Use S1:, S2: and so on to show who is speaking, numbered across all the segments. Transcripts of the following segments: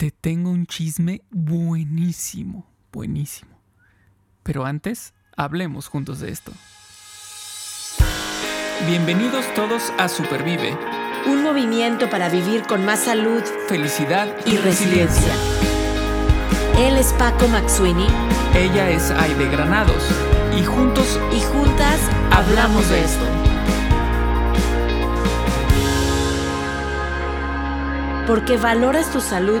S1: Te tengo un chisme buenísimo, buenísimo. Pero antes, hablemos juntos de esto. Bienvenidos todos a Supervive.
S2: Un movimiento para vivir con más salud
S1: Felicidad
S2: y resiliencia. Él es Paco Maxuini
S1: Ella es Aide Granados. Y juntos
S2: y juntas hablamos de esto. Porque valoras tu salud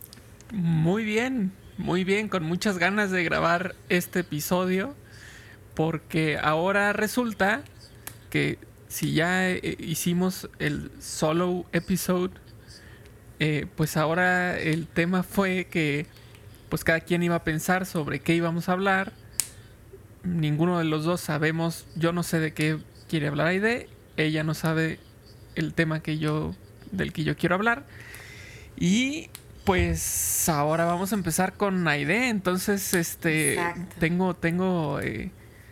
S1: Muy bien, muy bien, con muchas ganas de grabar este episodio, porque ahora resulta que si ya eh, hicimos el solo episode, eh, pues ahora el tema fue que pues cada quien iba a pensar sobre qué íbamos a hablar. Ninguno de los dos sabemos, yo no sé de qué quiere hablar Aide, ella no sabe el tema que yo del que yo quiero hablar. Y pues ahora vamos a empezar con Aide. Entonces, este, tengo, tengo eh,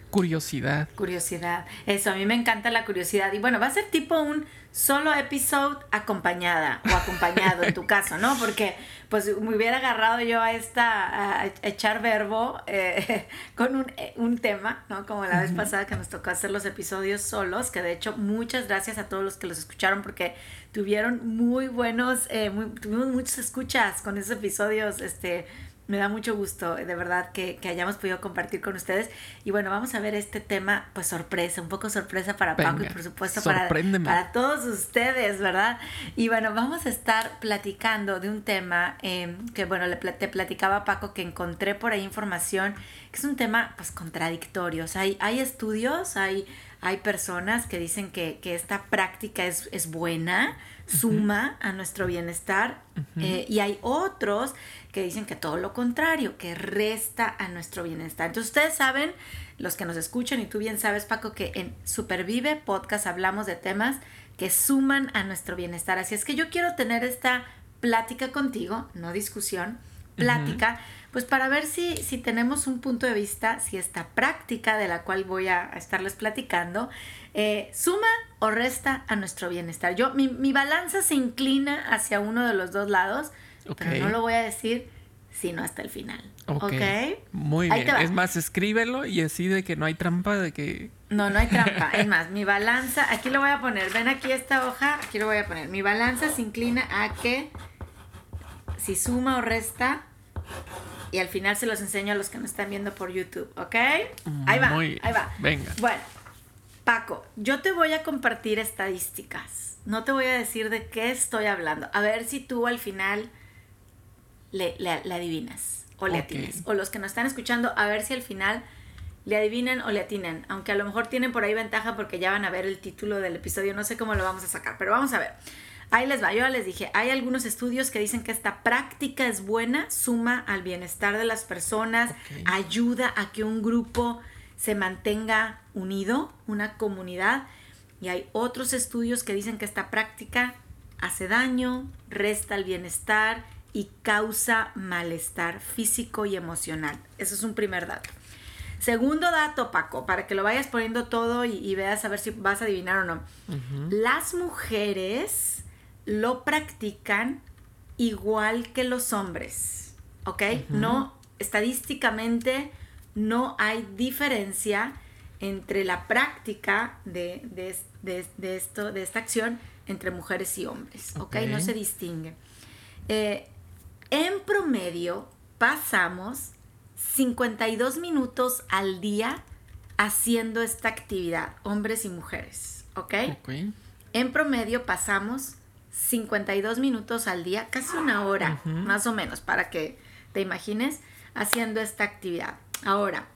S1: curiosidad.
S2: Curiosidad. Eso, a mí me encanta la curiosidad. Y bueno, va a ser tipo un solo episodio acompañada o acompañado en tu caso, ¿no? Porque pues me hubiera agarrado yo a esta, a echar verbo eh, con un, eh, un, tema, ¿no? Como la vez pasada que nos tocó hacer los episodios solos, que de hecho muchas gracias a todos los que los escucharon porque tuvieron muy buenos, eh, tuvimos muchas escuchas con esos episodios, este me da mucho gusto, de verdad, que, hayamos podido compartir con ustedes. Y bueno, vamos a ver este tema, pues sorpresa, un poco sorpresa para Paco y por supuesto para, para todos ustedes, ¿verdad? Y bueno, vamos a estar platicando de un tema em, que, bueno, le, te platicaba Paco que encontré por ahí información, que es un tema, pues, contradictorio. O sea, hay, hay estudios, hay, hay personas que dicen que, que esta práctica es, es buena, suma a nuestro bienestar, eh, y hay otros que dicen que todo lo contrario, que resta a nuestro bienestar. Entonces ustedes saben, los que nos escuchan y tú bien sabes Paco, que en Supervive Podcast hablamos de temas que suman a nuestro bienestar. Así es que yo quiero tener esta plática contigo, no discusión, plática, pues para ver si, si tenemos un punto de vista, si esta práctica de la cual voy a estarles platicando, eh, suma o resta a nuestro bienestar. Yo, mi, mi balanza se inclina hacia uno de los dos lados pero no lo voy a decir sino hasta el final. Ok.
S1: Muy bien. Es más, escríbelo y así de que no hay trampa, de que...
S2: No, no hay trampa. es más, mi balanza, aquí lo voy a poner. Ven aquí esta hoja, aquí lo voy a poner. Mi balanza se inclina a que si suma o resta, y al final se los enseño a los que me están viendo por YouTube, ¿ok? Ahí va, ahí va.
S1: Venga.
S2: Bueno, Paco, yo te voy a compartir estadísticas. No te voy a decir de qué estoy hablando. A ver si tú al final le, adivinas o le atinas. O los que nos están escuchando, a ver si al final le adivinan o le atinan. Aunque a lo mejor tienen por ahí ventaja porque ya van a ver el título del episodio. No sé cómo lo vamos a sacar, pero vamos a ver. Ahí les va, yo ya les dije, hay algunos estudios que dicen que esta práctica es buena, suma al bienestar de las personas, ayuda a que un grupo se mantenga unido, una comunidad. Y hay otros estudios que dicen que esta práctica hace daño, resta el bienestar y causa malestar físico y emocional. Eso es un primer dato. Segundo dato, Paco, para que lo vayas poniendo todo y, veas a ver si vas a adivinar o no. Las mujeres lo practican igual que los hombres, ¿ok? No, estadísticamente no hay diferencia entre la práctica de, esto, de esta acción entre mujeres y hombres, ¿ok? No se distingue. Eh, en promedio, pasamos 52 minutos al día haciendo esta actividad, hombres y mujeres, ¿ok? En promedio pasamos 52 minutos al día, casi una hora, más o menos, para que te imagines haciendo esta actividad. Ahora,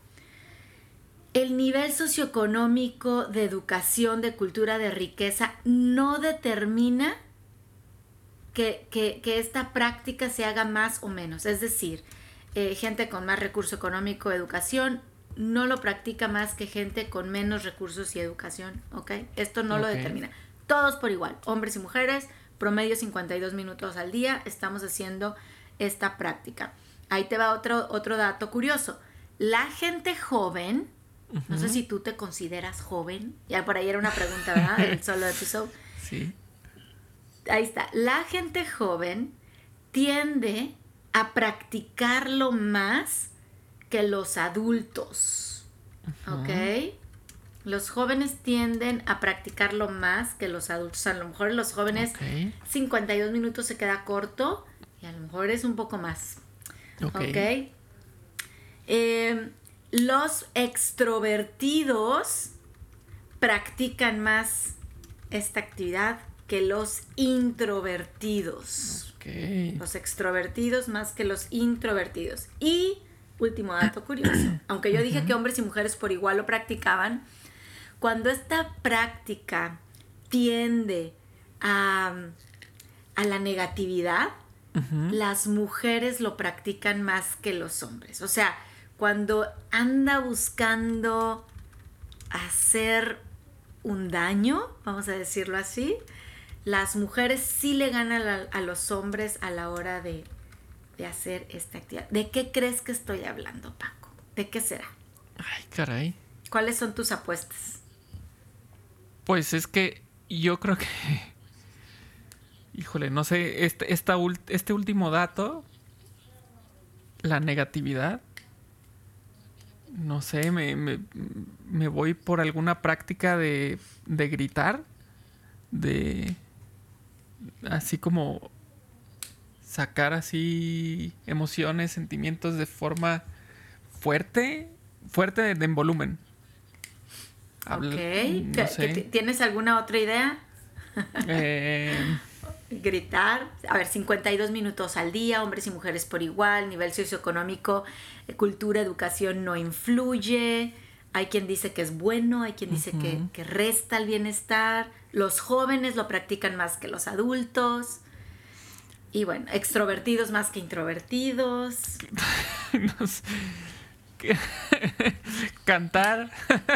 S2: el nivel socioeconómico de educación, de cultura, de riqueza, no determina que, esta práctica se haga más o menos. Es decir, eh, gente con más recurso económico, educación, no lo practica más que gente con menos recursos y educación, ¿ok? Esto no lo determina. Todos por igual, hombres y mujeres, promedio 52 minutos al día, estamos haciendo esta práctica. Ahí te va otro, otro dato curioso. La gente joven, no sé si tú te consideras joven, ya por ahí era una pregunta, ¿verdad? El solo episodio. Sí. Ahí está. La gente joven tiende a practicarlo más que los adultos. ¿Ok? Los jóvenes tienden a practicarlo más que los adultos. A lo mejor los jóvenes 52 minutos se queda corto y a lo mejor es un poco más. Ok. Em, los extrovertidos practican más esta actividad que los introvertidos. Los extrovertidos más que los introvertidos. Y último dato curioso, aunque yo dije que hombres y mujeres por igual lo practicaban, cuando esta práctica tiende a, a la negatividad, las mujeres lo practican más que los hombres. O sea, cuando anda buscando hacer un daño, vamos a decirlo así, las mujeres sí le ganan a, los hombres a la hora de, de, hacer esta actividad. ¿De qué crees que estoy hablando, Paco? ¿De qué será?
S1: Ay, caray.
S2: ¿Cuáles son tus apuestas?
S1: Pues es que yo creo que... Híjole, no sé, este, este último dato, la negatividad, no sé, me, me, voy por alguna práctica de, de gritar, de así como sacar así emociones, sentimientos de forma fuerte, fuerte en volumen.
S2: Ok, ¿tienes alguna otra idea? Eh, Gritar, a ver, 52 minutos al día, hombres y mujeres por igual, nivel socioeconómico, eh, cultura, educación no influye, hay quien dice que es bueno, hay quien dice que, que resta el bienestar, los jóvenes lo practican más que los adultos. Y bueno, extrovertidos más que introvertidos.
S1: Cantar,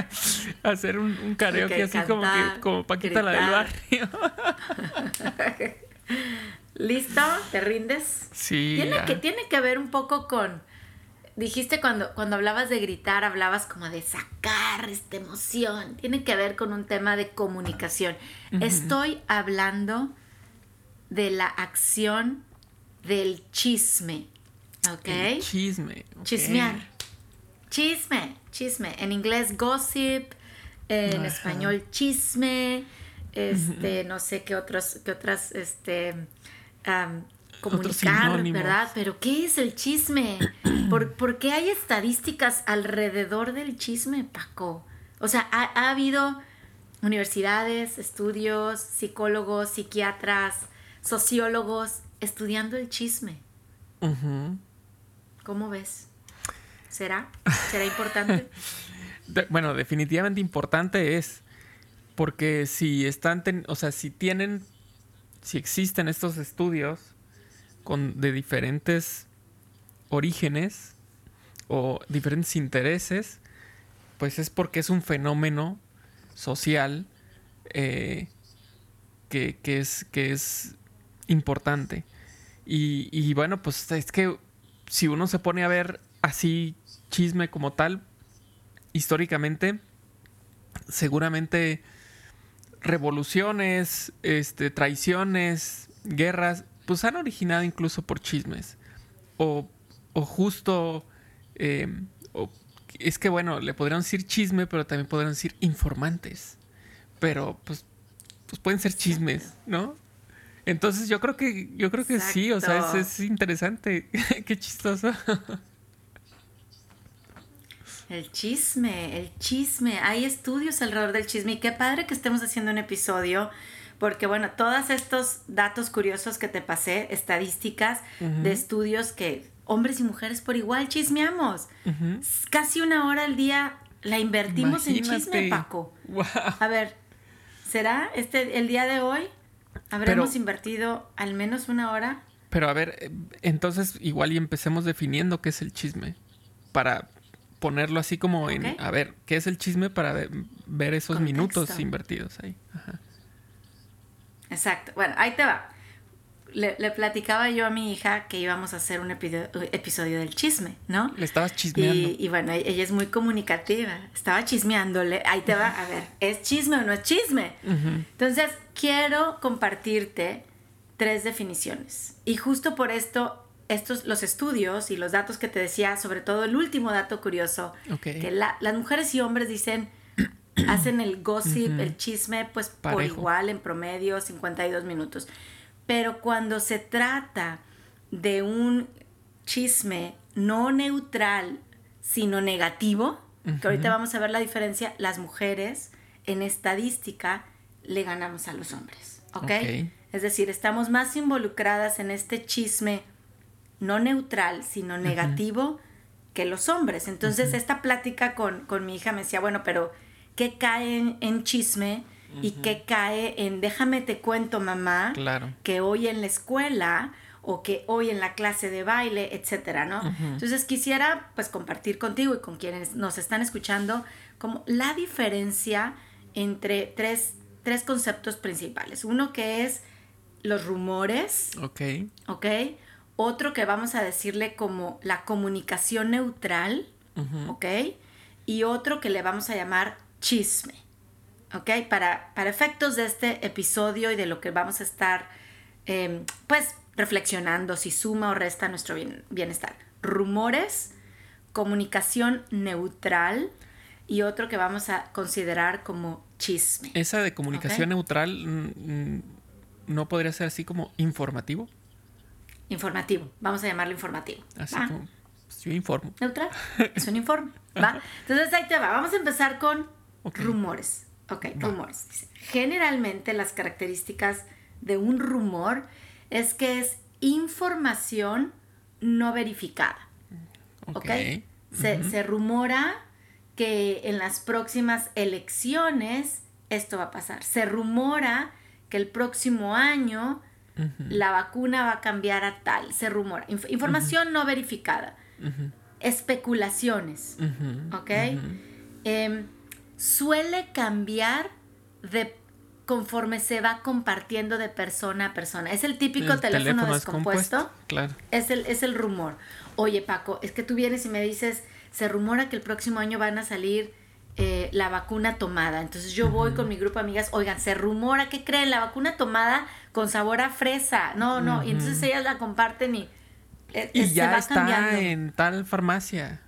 S1: hacer un, un karaoke así como, que, como Paquita la del barrio.
S2: ¿Listo? ¿Te rindes?
S1: Sí.
S2: Tiene que, tiene que ver un poco con dijiste cuando, cuando hablabas de gritar, hablabas como de sacar esta emoción. Tiene que ver con un tema de comunicación. Estoy hablando de la acción del chisme. ¿Ok?
S1: chisme.
S2: Chismear. Chisme, chisme. En inglés gossip, en español chisme, este, no sé qué otros, qué otras, este, comunicar, ¿verdad? Pero ¿qué es el chisme? ¿Por, qué hay estadísticas alrededor del chisme, Paco? O sea, ha, habido universidades, estudios, psicólogos, psiquiatras, sociólogos estudiando el chisme. ¿Cómo ves? ¿Será? ¿Será importante?
S1: bueno, definitivamente importante es. Porque si están, o sea, si tienen, si existen estos estudios, de diferentes orígenes o diferentes intereses, pues es porque es un fenómeno social eh, que, es, que es importante. Y, bueno, pues es que si uno se pone a ver así chisme como tal, históricamente, seguramente revoluciones, este, traiciones, guerras, pues han originado incluso por chismes. O, o justo... Em, es que bueno, le podrían decir chisme, pero también podrían decir informantes. Pero pues, pues pueden ser chismes, ¿no? Entonces yo creo que, yo creo que sí, o sea, es, es interesante. Qué chistoso.
S2: El chisme, el chisme. Hay estudios alrededor del chisme y qué padre que estemos haciendo un episodio porque bueno, todos estos datos curiosos que te pasé, estadísticas de estudios que hombres y mujeres por igual chismeamos. Casi una hora al día la invertimos en chisme, Paco. A ver, ¿será este el día de hoy? Habremos invertido al menos una hora.
S1: Pero a ver, eh, entonces igual y empecemos definiendo qué es el chisme. Para ponerlo así como en, a ver, ¿qué es el chisme para ver esos minutos invertidos ahí?
S2: Exacto. Bueno, ahí te va le, platicaba yo a mi hija que íbamos a hacer un episodio del chisme, ¿no?
S1: Le estabas chismeando.
S2: Y, bueno, ella es muy comunicativa. Estaba chismeándole. Ahí te va, a ver, ¿es chisme o no es chisme? Entonces, quiero compartirte tres definiciones. Y justo por esto, estos, los estudios y los datos que te decía, sobre todo el último dato curioso, que las mujeres y hombres dicen, hacen el gossip, el chisme, pues por igual en promedio, 52 minutos. Pero cuando se trata de un chisme no neutral, sino negativo, que ahorita vamos a ver la diferencia, las mujeres en estadística le ganamos a los hombres, ¿ok? Es decir, estamos más involucradas en este chisme no neutral, sino negativo que los hombres. Entonces, esta plática con, con, mi hija me decía, bueno, pero ¿qué cae en chisme? y que cae en déjame te cuento mamá que hoy en la escuela o que hoy en la clase de baile, etcétera, ¿no? Entonces quisiera pues compartir contigo y con quienes nos están escuchando como la diferencia entre tres, tres conceptos principales. Uno que es los rumores.
S1: Ok.
S2: Ok. Otro que vamos a decirle como la comunicación neutral. Ok. Y otro que le vamos a llamar chisme. ¿ok? Para, para efectos de este episodio y de lo que vamos a estar, em, pues, reflexionando si suma o resta nuestro bienestar. Rumores, comunicación neutral y otro que vamos a considerar como chisme.
S1: Esa de comunicación neutral mm, mm, no podría ser así como informativo.
S2: Informativo, vamos a llamarlo informativo.
S1: Así como, pues, yo informo.
S2: Neutral, es un informe, ¿va? Entonces ahí te va, vamos a empezar con rumores. Ok, rumores. Generalmente las características de un rumor es que es información no verificada. ¿Ok? se, rumora que en las próximas elecciones esto va a pasar. Se rumora que el próximo año la vacuna va a cambiar a tal. Se rumora. información no verificada. Especulaciones. ¿Ok? suele cambiar de conforme se va compartiendo de persona a persona. Es el típico teléfono, descompuesto.
S1: Claro.
S2: Es el, es el rumor. Oye, Paco, es que tú vienes y me dices, se rumora que el próximo año van a salir eh, la vacuna tomada. Entonces yo voy con mi grupo de amigas, oigan, se rumora, ¿qué creen? La vacuna tomada con sabor a fresa. No, no. Y entonces ellas la comparten y...
S1: Eh, y ya está en tal farmacia.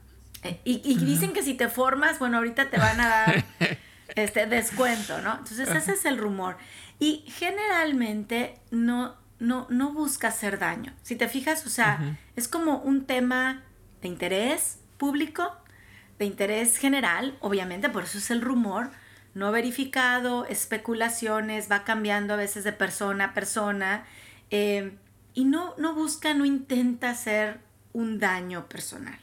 S2: Eh, y, dicen que si te formas, bueno, ahorita te van a dar este descuento, ¿no? Entonces ese es el rumor. Y generalmente no, no, no busca hacer daño. Si te fijas, o sea, es como un tema de interés público, de interés general, obviamente, por eso es el rumor, no verificado, especulaciones, va cambiando a veces de persona a persona, eh, y no, no busca, no intenta hacer un daño personal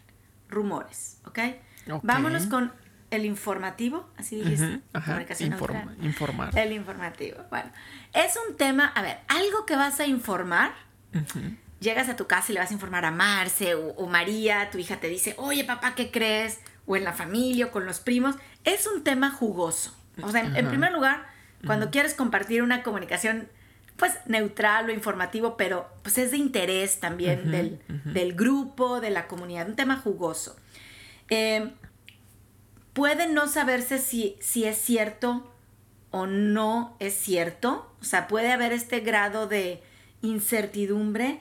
S2: rumores, ¿ok? Vámonos con el informativo, así dijiste.
S1: informar.
S2: El informativo. Bueno, es un tema, a ver, algo que vas a informar. Llegas a tu casa y le vas a informar a Marce o, María, tu hija te dice, oye papá, ¿qué crees? O en la familia o con los primos. Es un tema jugoso. O sea, en, primer lugar, cuando quieres compartir una comunicación pues neutral o informativo, pero pues es de interés también del, grupo, de la comunidad, un tema jugoso. Eh, puede no saberse si, si es cierto o no es cierto, o sea, puede haber este grado de incertidumbre,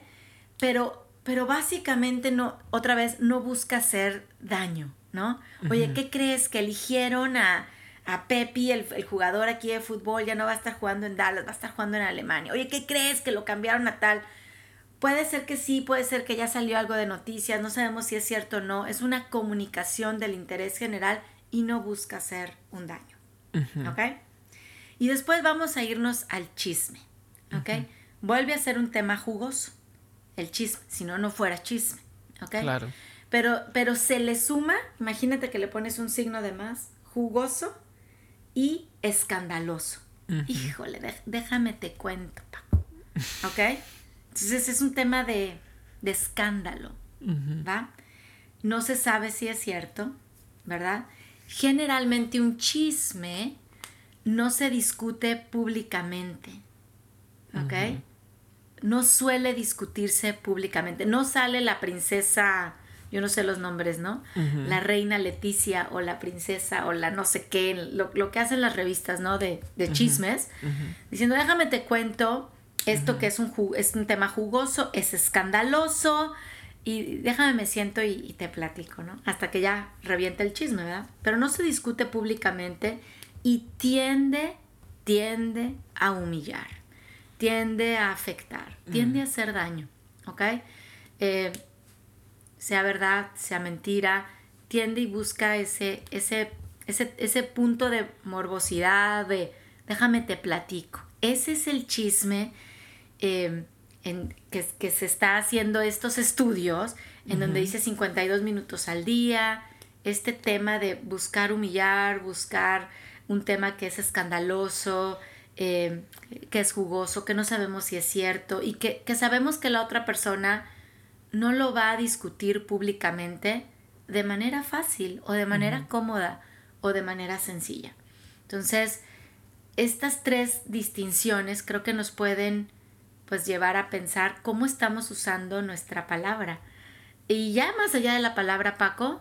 S2: pero, pero básicamente no, otra vez, no busca hacer daño, ¿no? Oye, ¿qué crees que eligieron a a Pepi, el, jugador aquí de fútbol, ya no va a estar jugando en Dallas, va a estar jugando en Alemania. Oye, ¿qué crees que lo cambiaron a tal? Puede ser que sí, puede ser que ya salió algo de noticias, no sabemos si es cierto o no. Es una comunicación del interés general y no busca hacer un daño. ¿Ok? Y después vamos a irnos al chisme. ¿Ok? Vuelve a ser un tema jugoso, el chisme, si no, no fuera chisme. ¿Ok?
S1: Claro.
S2: Pero, pero se le suma, imagínate que le pones un signo de más, jugoso y escandaloso. Híjole, déjame te cuento, Paco. ¿Ok? Entonces es un tema de, de escándalo, ¿va? No se sabe si es cierto, ¿verdad? Generalmente un chisme no se discute públicamente, ¿ok? No suele discutirse públicamente. No sale la princesa, yo no sé los nombres, ¿no? La reina Leticia o la princesa o la no sé qué, lo, que hacen las revistas, ¿no? De, chismes, diciendo, déjame te cuento esto que es un, es un tema jugoso, es escandaloso, y déjame me siento y, te platico, ¿no? Hasta que ya revienta el chisme, ¿verdad? Pero no se discute públicamente y tiende, tiende a humillar, tiende a afectar, tiende a hacer daño, ¿ok? Eh, sea verdad, sea mentira, tiende y busca ese, ese, ese, ese punto de morbosidad, de déjame te platico. Ese es el chisme eh, en, que, se está haciendo estos estudios, en donde dice 52 minutos al día, este tema de buscar humillar, buscar un tema que es escandaloso, eh, que es jugoso, que no sabemos si es cierto y que, sabemos que la otra persona no lo va a discutir públicamente de manera fácil o de manera cómoda o de manera sencilla. Entonces, estas tres distinciones creo que nos pueden pues llevar a pensar cómo estamos usando nuestra palabra. Y ya más allá de la palabra Paco,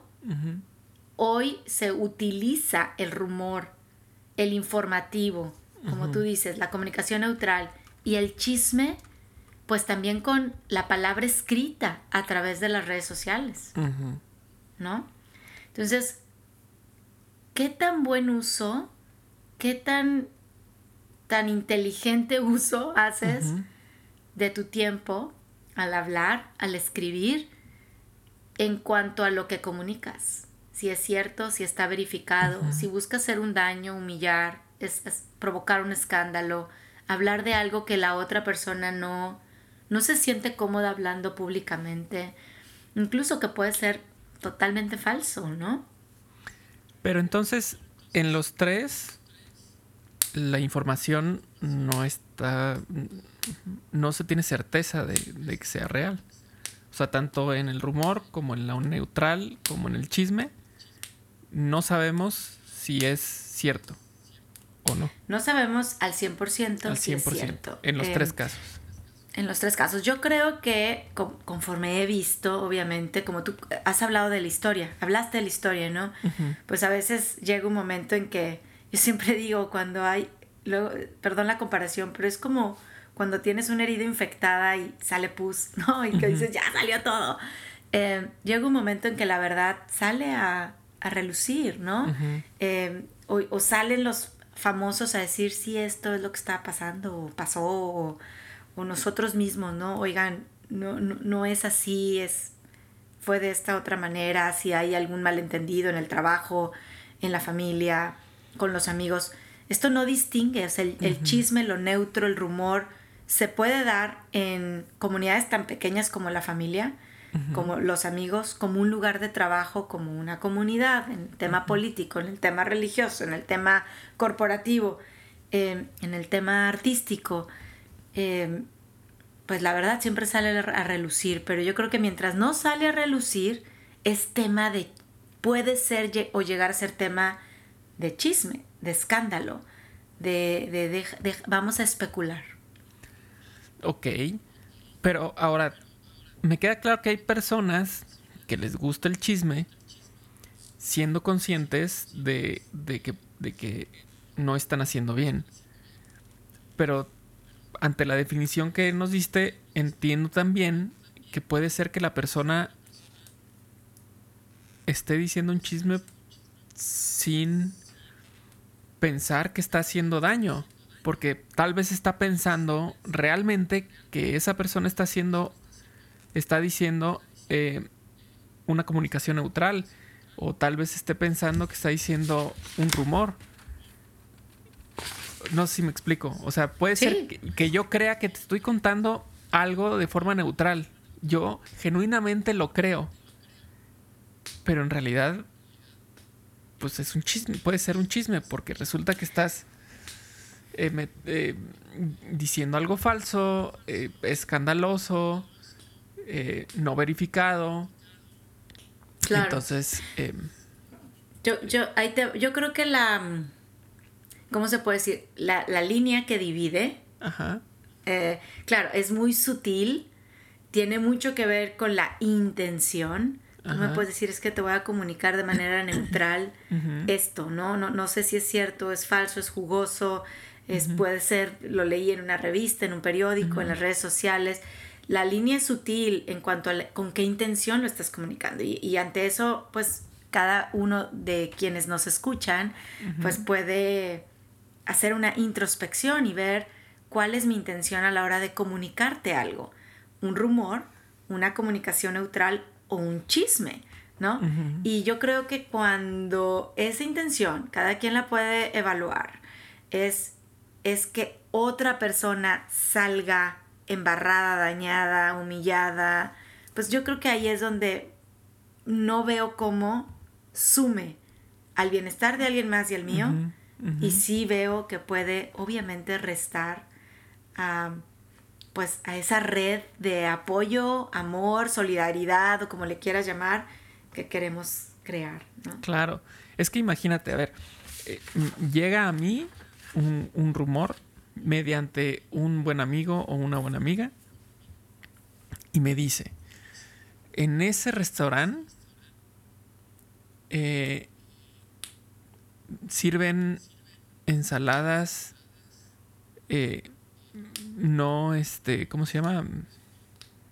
S2: hoy se utiliza el rumor, el informativo, como tú dices, la comunicación neutral y el chisme, pues también con la palabra escrita a través de las redes sociales. ¿No? Entonces, ¿qué tan buen uso, qué tan, tan inteligente uso haces? de tu tiempo al hablar, al escribir, en cuanto a lo que comunicas. Si es cierto, si está verificado, si busca hacer un daño, humillar, es, provocar un escándalo, hablar de algo que la otra persona no, no se siente cómoda hablando públicamente, incluso que puede ser totalmente falso, ¿no?
S1: Pero entonces, en los tres, la información no está no se tiene certeza de, que sea real. O sea, tanto en el rumor como en la neutral, como en el chisme, no sabemos si es cierto o no.
S2: No sabemos al 100%, al 100% si es cierto.
S1: En los tres casos.
S2: En los tres casos. Yo creo que conforme he visto, obviamente, como tú has hablado de la historia, hablaste de la historia, ¿no? Pues a veces llega un momento en que yo siempre digo, cuando hay, luego, perdón la comparación, pero es como cuando tienes una herida infectada y sale pus, ¿no? Y que dices, ya salió todo. Eh, llega un momento en que la verdad sale a, a relucir, ¿no? Eh, o, salen los famosos a decir, sí, esto es lo que está pasando, o pasó, o, nosotros mismos, ¿no? Oigan, no, no, no, es así, es, fue de esta otra manera, si hay algún malentendido en el trabajo, en la familia, con los amigos. Esto no distingue, es el, el chisme, lo neutro, el rumor, se puede dar en comunidades tan pequeñas como la familia, como los amigos, como un lugar de trabajo, como una comunidad, en el tema político, en el tema religioso, en el tema corporativo, em, en el tema artístico. Em, pues la verdad siempre sale a relucir, pero yo creo que mientras no sale a relucir, es tema de, puede ser o llegar a ser tema de chisme, de escándalo, de vamos a especular.
S1: Ok, pero ahora, me queda claro que hay personas que les gusta el chisme siendo conscientes de, que, de que no están haciendo bien. Pero ante la definición que nos diste, entiendo también que puede ser que la persona esté diciendo un chisme sin pensar que está haciendo daño porque tal vez está pensando realmente que esa persona está haciendo, está diciendo eh, una comunicación neutral, o tal vez esté pensando que está diciendo un rumor. No sé si me explico. O sea, puede ser que, yo crea que te estoy contando algo de forma neutral. Yo genuinamente lo creo. Pero en realidad, pues es un chisme, puede ser un chisme, porque resulta que estás eh, eh, diciendo algo falso, escandaloso, no verificado. Claro. Entonces... Em,
S2: yo, yo, yo creo que la... ¿Cómo se puede decir? La, la línea que divide... Ajá. claro, es muy sutil, tiene mucho que ver con la intención no me puedes decir, es que te voy a comunicar de manera neutral esto, ¿no? ¿no? No sé si es cierto, es falso, es jugoso, es, puede ser, lo leí en una revista, en un periódico, en las redes sociales. La línea es sutil en cuanto a con qué intención lo estás comunicando. Y, ante eso, pues cada uno de quienes nos escuchan, pues puede hacer una introspección y ver cuál es mi intención a la hora de comunicarte algo. Un rumor, una comunicación neutral o un chisme, ¿no? Y yo creo que cuando esa intención, cada quien la puede evaluar, es, es que otra persona salga embarrada, dañada, humillada, pues yo creo que ahí es donde no veo cómo sume al bienestar de alguien más y al mío, y sí veo que puede obviamente restar a pues a esa red de apoyo, amor, solidaridad o como le quieras llamar que queremos crear.
S1: Claro, es que imagínate, a ver, eh, llega a mí un, rumor mediante un buen amigo o una buena amiga y me dice, en ese restaurante eh, sirven ensaladas eh, no, este, ¿cómo se llama?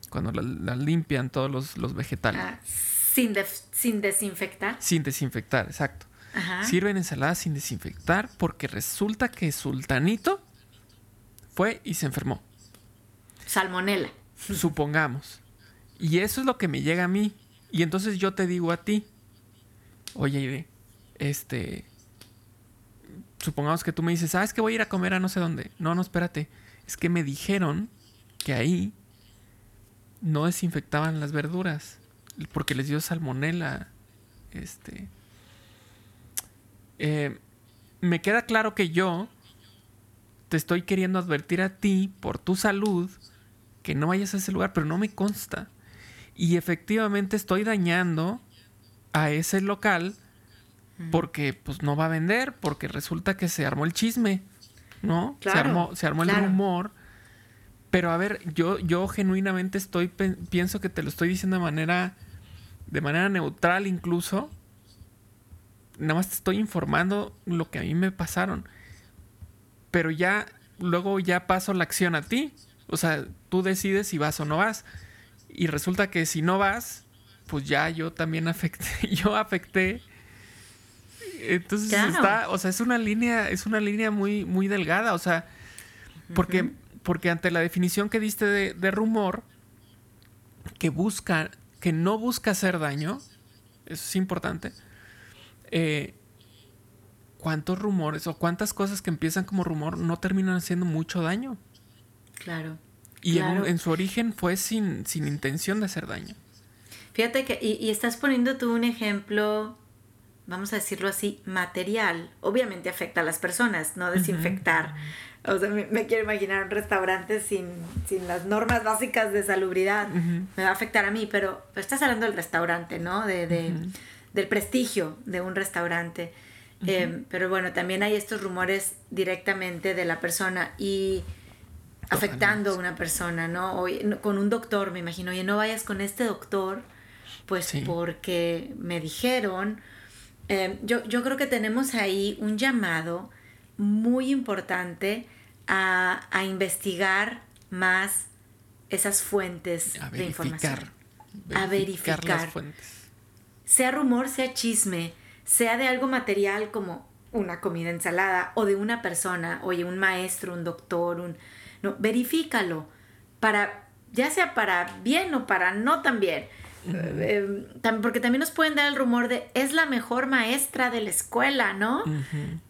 S1: Cuando la, limpian todos los, vegetales. Ah,
S2: sin, sin desinfectar.
S1: Sin desinfectar, exacto. Sirven ensaladas sin desinfectar porque resulta que Sultanito fue y se enfermó.
S2: Salmonela.
S1: Supongamos. Y eso es lo que me llega a mí. Y entonces yo te digo a ti, oye, este, supongamos que tú me dices, ¿sabes que voy a ir a comer a no sé dónde? No, no, espérate es que me dijeron que ahí no desinfectaban las verduras porque les dio salmonela. Este. Eh, me queda claro que yo te estoy queriendo advertir a ti por tu salud que no vayas a ese lugar, pero no me consta. Y efectivamente estoy dañando a ese local porque pues no va a vender, porque resulta que se armó el chisme. ¿no? se armó, se armó el rumor. Pero a ver, yo, yo genuinamente estoy, pienso que te lo estoy diciendo de manera, de manera neutral incluso. Nada más te estoy informando lo que a mí me pasaron. Pero ya, luego ya paso la acción a ti. O sea, tú decides si vas o no vas. Y resulta que si no vas, pues ya yo también afecté, yo afecté entonces está, o sea, es una línea, es una línea muy, muy delgada, o sea, porque, porque ante la definición que diste de, rumor, que busca, que no busca hacer daño, eso es importante. Eh, ¿Cuántos rumores o cuántas cosas que empiezan como rumor no terminan haciendo mucho daño?
S2: Claro.
S1: Y En, su origen fue sin, sin intención de hacer daño.
S2: Fíjate que, y, y, estás poniendo tú un ejemplo vamos a decirlo así, material, obviamente afecta a las personas, no desinfectar. O sea, me, quiero imaginar un restaurante sin, sin, las normas básicas de salubridad. Me va a afectar a mí, pero, estás hablando del restaurante, ¿no? De, de Del prestigio de un restaurante. Em, pero bueno, también hay estos rumores directamente de la persona y afectando a una persona, ¿no? con un doctor, me imagino, oye, no vayas con este doctor, pues porque me dijeron Em, yo, yo creo que tenemos ahí un llamado muy importante a, investigar más esas fuentes de información. a verificar. Las fuentes. Sea rumor, sea chisme, sea de algo material como una comida ensalada o de una persona, oye, un maestro, un doctor, un no, verifícalo para ya sea para bien o para no tan bien eh, porque también nos pueden dar el rumor de es la mejor maestra de la escuela, ¿no?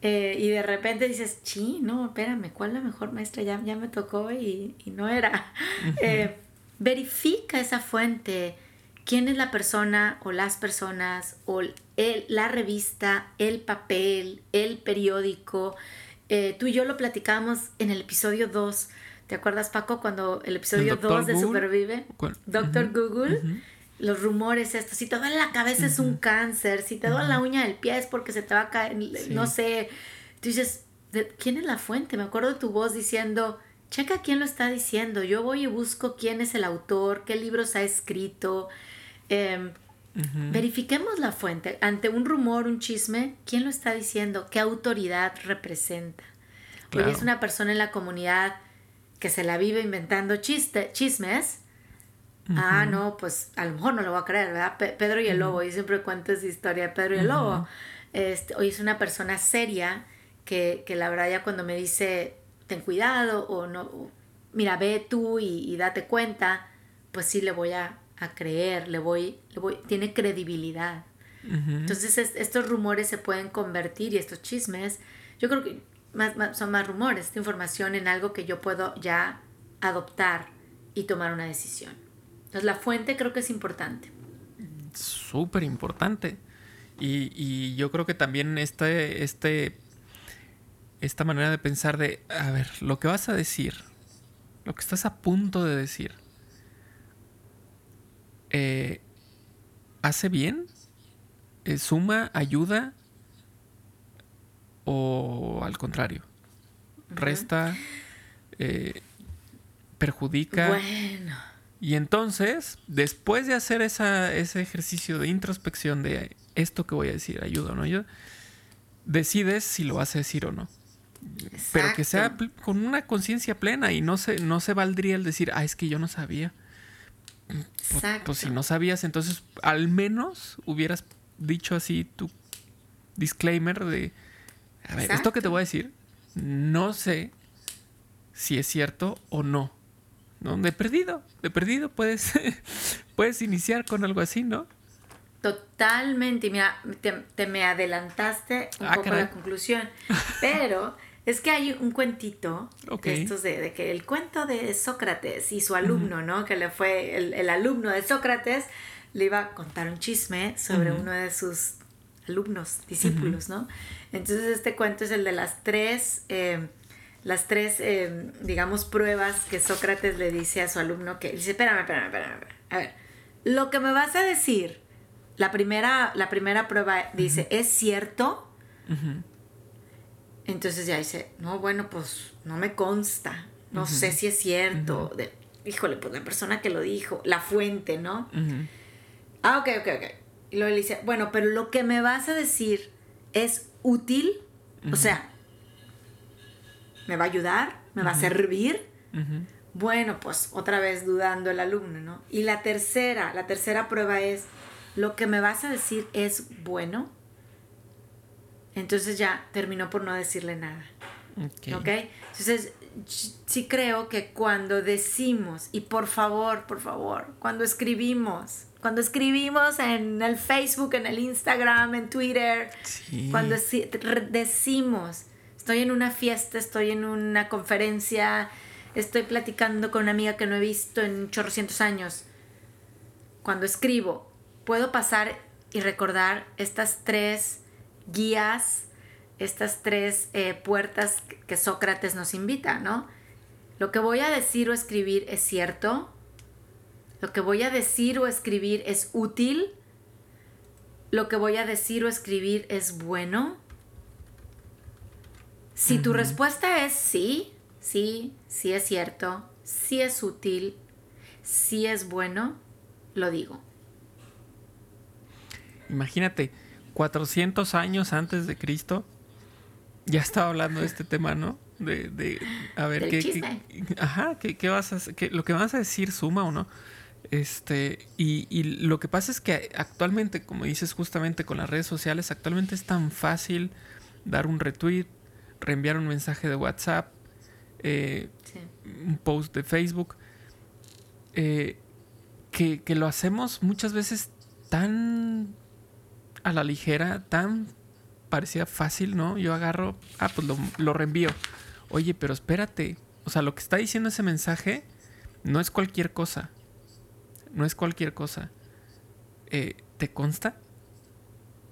S2: Eh, y de repente dices, sí, no, espérame, ¿cuál es la mejor maestra? Ya, ya me tocó y, no era. Eh, verifica esa fuente. ¿Quién es la persona o las personas o el, la revista, el papel, el periódico? Eh, tú y yo lo platicábamos en el episodio 2. ¿Te acuerdas, Paco, cuando el episodio 2 de Supervive? Doctor Google. Los rumores estos, si te duele la cabeza es un cáncer, si te duele la uña del pie es porque se te va a caer, no sé. Tú dices, ¿quién es la fuente? Me acuerdo de tu voz diciendo, checa quién lo está diciendo, yo voy y busco quién es el autor, qué libros ha escrito. Em, verifiquemos la fuente. Ante un rumor, un chisme, ¿quién lo está diciendo? ¿Qué autoridad representa? Claro. es una persona en la comunidad que se la vive inventando chiste, chismes. Ah, no, pues a lo mejor no lo voy a creer, ¿verdad? Pedro y el lobo, y siempre cuento esa historia de Pedro y el lobo. Este, hoy es una persona seria que, la verdad ya cuando me dice, ten cuidado o no, mira, ve tú y, date cuenta, pues sí le voy a, creer, le voy, le voy, tiene credibilidad. Entonces estos rumores se pueden convertir y estos chismes, yo creo que son más rumores, esta información en algo que yo puedo ya adoptar y tomar una decisión. Entonces la fuente creo que es importante.
S1: Súper importante. Y, y, yo creo que también este, este esta manera de pensar de, a ver, lo que vas a decir, lo que estás a punto de decir, eh, ¿hace bien? Eh, ¿Suma? ¿Ayuda? ¿O al contrario? ¿Resta? Eh, ¿Perjudica?
S2: Bueno.
S1: Y entonces, después de hacer esa, ese ejercicio de introspección de esto que voy a decir, ayuda o no ayuda, decides si lo vas a decir o no. Pero que sea con una conciencia plena y no se, no se valdría el decir, ah, es que yo no sabía. Pues, pues, si no sabías, entonces al menos hubieras dicho así tu disclaimer de, a ver, esto que te voy a decir, no sé si es cierto o no. ¿No? De perdido, de perdido puedes, puedes iniciar con algo así, ¿no?
S2: Totalmente, mira, te, me adelantaste un ah, poco la conclusión, pero es que hay un cuentito, estos de, que el cuento de Sócrates y su alumno, ¿no? Que le fue el, alumno de Sócrates, le iba a contar un chisme sobre uno de sus alumnos, discípulos, ¿no? Entonces este cuento es el de las tres, eh, las tres, eh, digamos, pruebas que Sócrates le dice a su alumno que dice, espérame, espérame, espérame, a ver, lo que me vas a decir, la primera, la primera prueba dice, ¿es cierto? Entonces ya dice, no, bueno, pues no me consta, no sé si es cierto. de, híjole, pues la persona que lo dijo, la fuente, ¿no? Ah, ok, ok, ok. Y luego le dice, bueno, pero lo que me vas a decir es útil, o sea, ¿me va a ayudar? ¿Me va a servir? Bueno, pues otra vez dudando el alumno, ¿no? Y la tercera, la tercera prueba es, ¿lo que me vas a decir es bueno? Entonces ya terminó por no decirle nada. ¿Ok? Entonces, sí creo que cuando decimos, y por favor, por favor, cuando escribimos, cuando escribimos en el Facebook, en el Instagram, en Twitter, cuando decimos, estoy en una fiesta, estoy en una conferencia, estoy platicando con una amiga que no he visto en chorrocientos años, cuando escribo, puedo pasar y recordar estas tres guías, estas tres eh, puertas que Sócrates nos invita, ¿no? Lo que voy a decir o escribir es cierto, lo que voy a decir o escribir es útil, lo que voy a decir o escribir es bueno. Si tu respuesta es sí, sí, sí es cierto, sí es útil, sí es bueno, lo digo.
S1: Imagínate, 400 años antes de Cristo, ya estaba hablando de este tema, ¿no? De, de a ver, ¿qué, ajá, ¿qué, vas a, qué, lo que vas a decir suma o no? Este, y, y, lo que pasa es que actualmente, como dices justamente con las redes sociales, actualmente es tan fácil dar un retweet, reenviar un mensaje de WhatsApp, eh, un post de Facebook, eh, que, que, lo hacemos muchas veces tan a la ligera, tan parecía fácil, ¿no? Yo agarro, ah, pues lo, reenvío. Oye, pero espérate. O sea, lo que está diciendo ese mensaje no es cualquier cosa. No es cualquier cosa. Eh, ¿Te consta?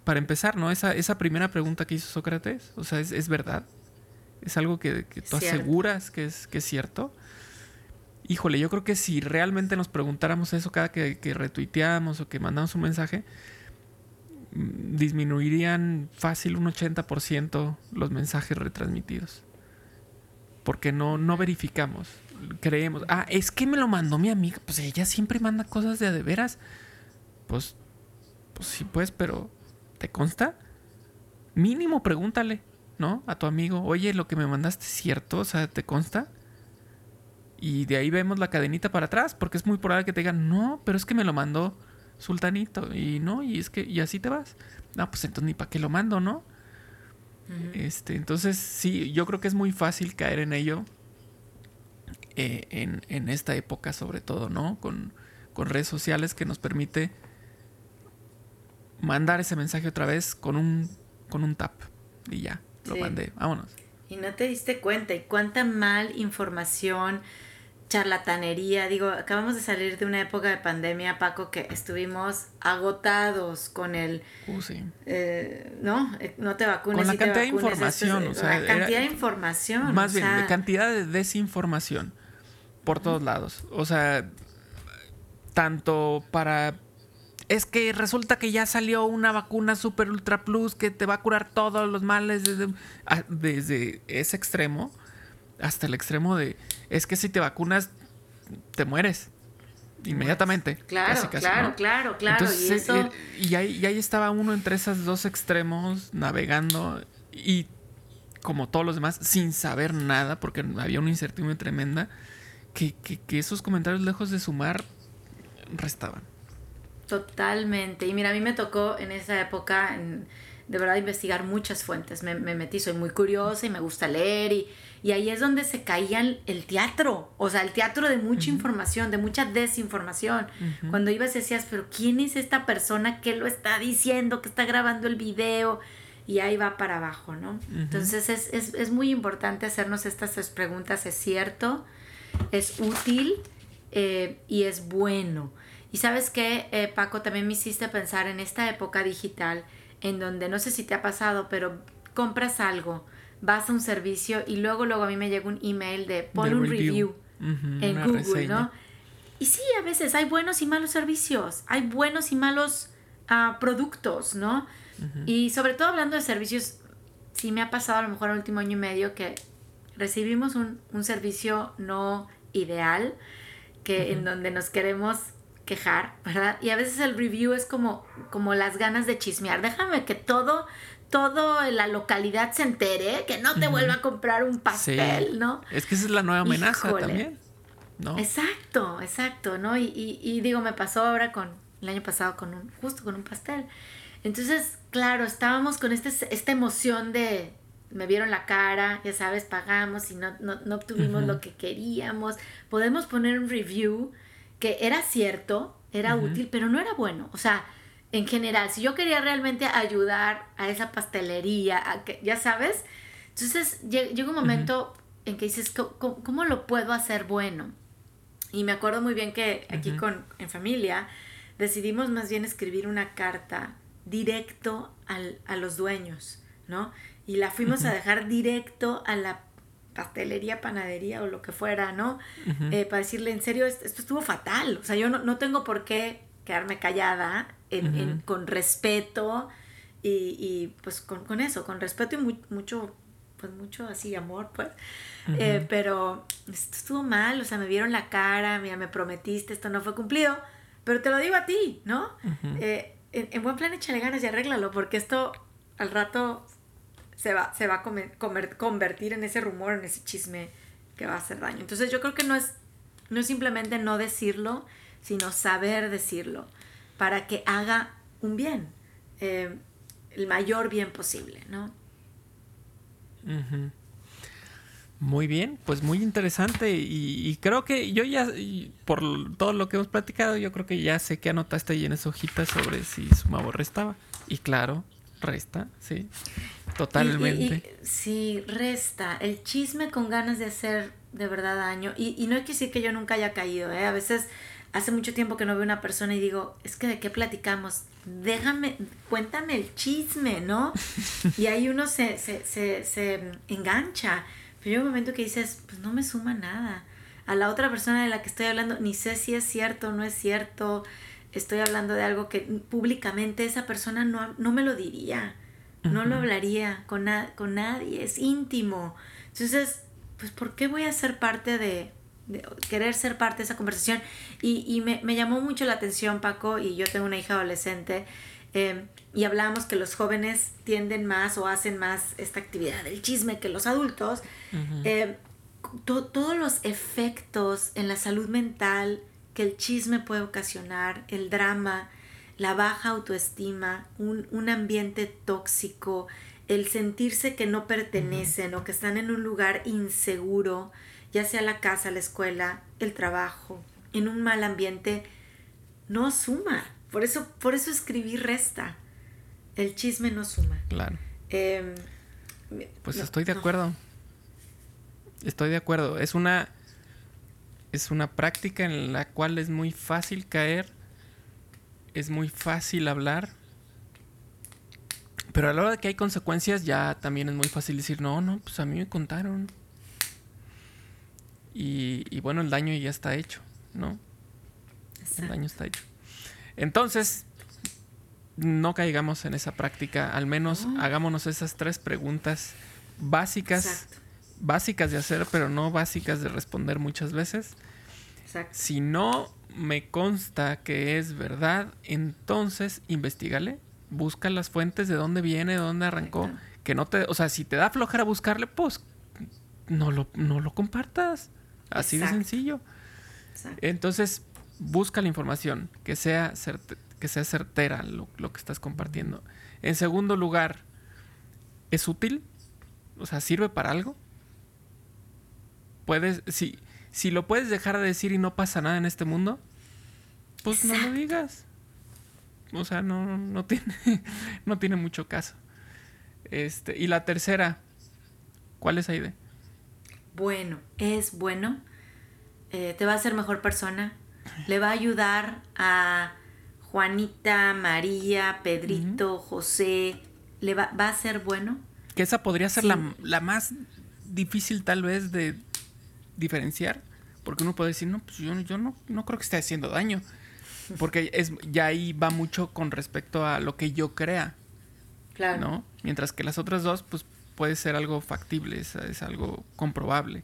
S1: Para empezar, ¿no? Esa, esa primera pregunta que hizo Sócrates, o sea, ¿es, verdad? Es algo que, tú aseguras que es, que es cierto. Híjole, yo creo que si realmente nos preguntáramos eso cada que, que retuiteamos o que mandamos un mensaje, mm, disminuirían fácil un 80% los mensajes retransmitidos. Porque no, no verificamos, creemos. Ah, es que me lo mandó mi amiga. Pues ella siempre manda cosas de a de veras. Pues, pues sí, pues, pero ¿te consta? Mínimo pregúntale, ¿no? A tu amigo, oye, lo que me mandaste es cierto, o sea, ¿te consta? Y de ahí vemos la cadenita para atrás, porque es muy probable que te digan, no, pero es que me lo mandó Sultanito, y no, y es que, y así te vas. No, pues entonces ni para qué lo mando, ¿no? Este, entonces sí, yo creo que es muy fácil caer en ello. Eh, en, en, esta época sobre todo, ¿no? Con, con redes sociales que nos permite mandar ese mensaje otra vez con un con un tap y ya, lo mandé, vámonos.
S2: Y no te diste cuenta y cuánta mal información, charlatanería, digo, acabamos de salir de una época de pandemia, Paco, que estuvimos agotados con el...
S1: Uh, sí.
S2: Eh, no, eh, no te vacunes.
S1: Con la cantidad de información, o sea,
S2: la cantidad de información.
S1: Más bien, la cantidad de desinformación por todos lados. O sea, tanto para es que resulta que ya salió una vacuna super ultra plus que te va a curar todos los males desde, ah, desde ese extremo hasta el extremo de es que si te vacunas te mueres inmediatamente.
S2: Claro, claro, claro, claro, y, eso...
S1: Eh, y, ahí, ahí, estaba uno entre esos dos extremos navegando y como todos los demás sin saber nada porque había una incertidumbre tremenda que, que, que esos comentarios lejos de sumar restaban.
S2: Totalmente. Y mira, a mí me tocó en esa época, de verdad, investigar muchas fuentes. Me, metí, soy muy curiosa y me gusta leer. Y, y, ahí es donde se caía el teatro. O sea, el teatro de mucha información, de mucha desinformación. Cuando ibas decías, pero ¿quién es esta persona que lo está diciendo, que está grabando el video? Y ahí va para abajo, ¿no? Entonces es, es, es, muy importante hacernos estas tres preguntas. ¿Es cierto? ¿Es útil? Eh, y es bueno. Y sabes qué, eh, Paco, también me hiciste pensar en esta época digital en donde no sé si te ha pasado, pero compras algo, vas a un servicio y luego luego a mí me llega un email de pon un review, en Google, ¿no? Y sí, a veces hay buenos y malos servicios, hay buenos y malos ah, productos, ¿no? Y sobre todo hablando de servicios, sí me ha pasado a lo mejor el último año y medio que recibimos un, un servicio no ideal, que en donde nos queremos quejar, ¿verdad? Y a veces el review es como, como las ganas de chismear. Déjame que todo, todo la localidad se entere, que no te vuelva a comprar un pastel, ¿no?
S1: Es que esa es la nueva amenaza también, ¿no?
S2: Exacto, exacto, ¿no? Y, y, digo, me pasó ahora con, el año pasado con un, justo con un pastel. Entonces, claro, estábamos con este, esta emoción de, me vieron la cara, ya sabes, pagamos y no, no, obtuvimos lo que queríamos. Podemos poner un review que era cierto, era útil, pero no era bueno. O sea, en general, si yo quería realmente ayudar a esa pastelería, a que, ya sabes, entonces llega un momento en que dices, ¿cómo, lo puedo hacer bueno? Y me acuerdo muy bien que aquí con, en familia decidimos más bien escribir una carta directo al, a los dueños, ¿no? Y la fuimos a dejar directo a la pastelería, panadería o lo que fuera, ¿no? Eh, para decirle, en serio, esto, estuvo fatal. O sea, yo no, tengo por qué quedarme callada con respeto y, pues con, eso, con respeto y mucho, pues mucho así amor, pues. Eh, pero esto estuvo mal, o sea, me vieron la cara, mira, me prometiste, esto no fue cumplido, pero te lo digo a ti, ¿no? Eh, en, en, buen plan échale ganas y arréglalo, porque esto al rato se va, se va a convertir en ese rumor, en ese chisme que va a hacer daño. Entonces yo creo que no es, no es simplemente no decirlo, sino saber decirlo para que haga un bien, eh, el mayor bien posible, ¿no?
S1: Muy bien, pues muy interesante y, creo que yo ya, por todo lo que hemos platicado, yo creo que ya sé que anotaste ahí en esa hojita sobre si su mabo restaba. Y claro, resta, sí. Totalmente.
S2: sí, resta. El chisme con ganas de hacer de verdad daño. Y, no hay que decir que yo nunca haya caído, ¿eh? A veces hace mucho tiempo que no veo una persona y digo, es que de qué platicamos, déjame, cuéntame el chisme, ¿no? y ahí uno se, se, se, se engancha. Pero hay un momento que dices, pues no me suma nada. A la otra persona de la que estoy hablando, ni sé si es cierto o no es cierto. Estoy hablando de algo que públicamente esa persona no, no me lo diría. No lo hablaría con, con nadie. Es íntimo. Entonces, pues ¿por qué voy a ser parte de, querer ser parte de esa conversación? Y, y me, me, llamó mucho la atención, Paco, y yo tengo una hija adolescente, eh, y hablamos que los jóvenes tienden más o hacen más esta actividad del chisme que los adultos. Eh, todos los efectos en la salud mental que el chisme puede ocasionar, el drama, la baja autoestima, un, un ambiente tóxico, el sentirse que no pertenecen o que están en un lugar inseguro, ya sea la casa, la escuela, el trabajo, en un mal ambiente, no suma. Por eso, por eso escribir resta. El chisme no suma.
S1: Claro. Em, pues estoy de acuerdo. Estoy de acuerdo. Es una. Es una práctica en la cual es muy fácil caer. Es muy fácil hablar. Pero a la hora de que hay consecuencias, ya también es muy fácil decir, no, no, pues a mí me contaron. Y, y bueno, el daño ya está hecho, ¿no? El daño está hecho. Entonces, no caigamos en esa práctica, al menos hagámonos esas tres preguntas básicas, básicas de hacer, pero no básicas de responder muchas veces. Si no me consta que es verdad, entonces investigale, busca las fuentes de dónde viene, de dónde arrancó, que no te, o sea, si te da flojera buscarle, pues no lo, no lo compartas, así de sencillo. Entonces, busca la información, que sea, que sea certera lo, que estás compartiendo. En segundo lugar, ¿es útil? O sea, ¿sirve para algo? Puedes, si, si lo puedes dejar de decir y no pasa nada en este mundo, pues no lo digas. O sea, no, no, tiene, no tiene mucho caso. Este, y la tercera, ¿cuál es Aide?
S2: Bueno, es bueno. Eh, te va a hacer mejor persona le va a ayudar a Juanita, María, Pedrito, José, le va, va, a ser bueno.
S1: Que esa podría ser la, más difícil tal vez de diferenciar, porque uno puede decir, no, pues yo, yo no, no creo que esté haciendo daño, porque es, ya ahí va mucho con respecto a lo que yo crea. Claro. ¿no? Mientras que las otras dos, pues puede ser algo factible, es, es algo comprobable.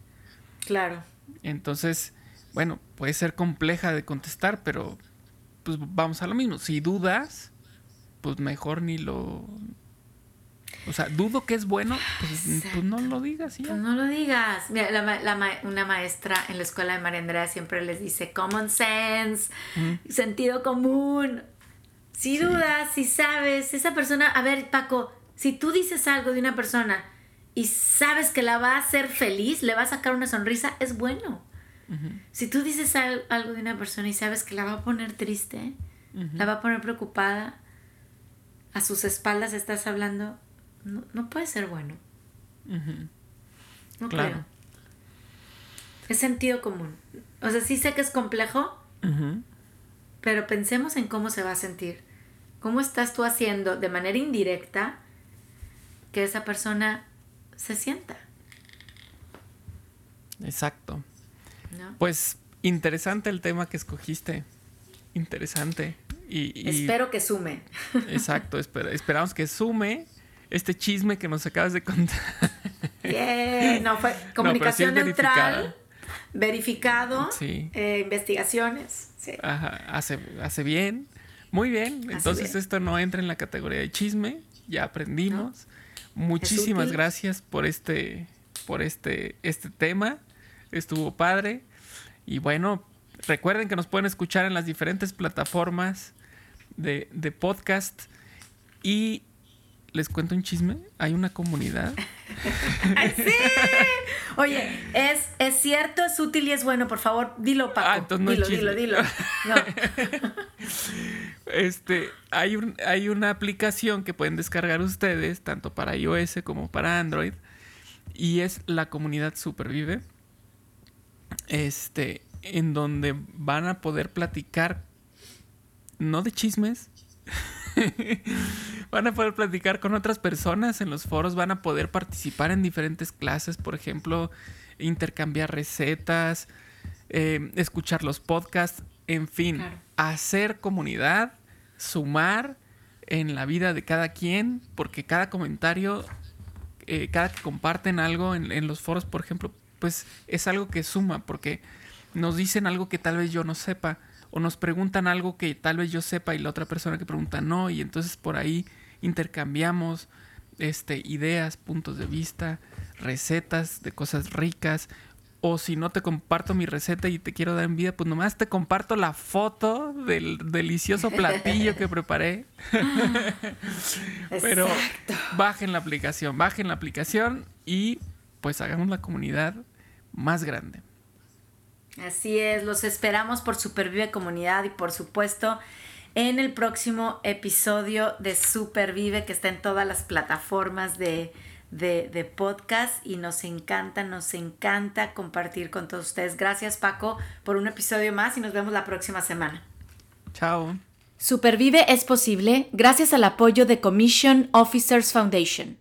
S2: Claro.
S1: Entonces, bueno, puede ser compleja de contestar, pero pues vamos a lo mismo. Si dudas, pues mejor ni lo... O sea, dudo que es bueno, pues, pues no lo digas.
S2: Pues no lo digas. Mira, una maestra en la escuela de María Andrea siempre les dice common sense, sentido común. Si dudas, si sabes, esa persona, a ver Paco, si tú dices algo de una persona y sabes que la va a hacer feliz, le va a sacar una sonrisa, es bueno. Si tú dices algo de una persona y sabes que la va a poner triste, la va a poner preocupada, a sus espaldas estás hablando, no, puede ser bueno. No claro. Es sentido común. O sea, sí sé que es complejo, pero pensemos en cómo se va a sentir. ¿Cómo estás tú haciendo de manera indirecta que esa persona se sienta?
S1: Exacto. Pues interesante el tema que escogiste. Interesante. Y,
S2: Espero que sume.
S1: Exacto, esperamos que sume este chisme que nos acabas de contar.
S2: No, fue comunicación neutral, verificado, eh, investigaciones.
S1: Ajá, hace, hace bien. Muy bien. Entonces esto no entra en la categoría de chisme. Ya aprendimos. Muchísimas gracias por este, por este, este tema. Estuvo padre. Y bueno, recuerden que nos pueden escuchar en las diferentes plataformas de, podcast. Y les cuento un chisme. Hay una comunidad.
S2: ¡Sí! Oye, es, es cierto, es útil y es bueno. Por favor, dilo, Paco. Ah, entonces no dilo, dilo, dilo,
S1: Este, hay, un, hay una aplicación que pueden descargar ustedes, tanto para iOS como para Android. Y es la comunidad Supervive. Este, en donde van a poder platicar, no de chismes, van a poder platicar con otras personas en los foros, van a poder participar en diferentes clases, por ejemplo, intercambiar recetas, eh, escuchar los podcasts, en fin, hacer comunidad, sumar en la vida de cada quien, porque cada comentario, eh, cada que comparten algo en, en los foros, por ejemplo, pues es algo que suma, porque nos dicen algo que tal vez yo no sepa, o nos preguntan algo que tal vez yo sepa y la otra persona que pregunta no, y entonces por ahí intercambiamos este, ideas, puntos de vista, recetas de cosas ricas, o si no te comparto mi receta y te quiero dar envidia, pues nomás te comparto la foto del delicioso platillo que preparé. Pero bajen la aplicación, bajen la aplicación y pues hagamos la comunidad más grande.
S2: Así es, los esperamos por Supervive Comunidad y por supuesto en el próximo episodio de Supervive que está en todas las plataformas de, de, podcast y nos encanta, nos encanta compartir con todos ustedes. Gracias Paco por un episodio más y nos vemos la próxima semana.
S1: Chao.
S2: Supervive es posible gracias al apoyo de Commission Officers Foundation.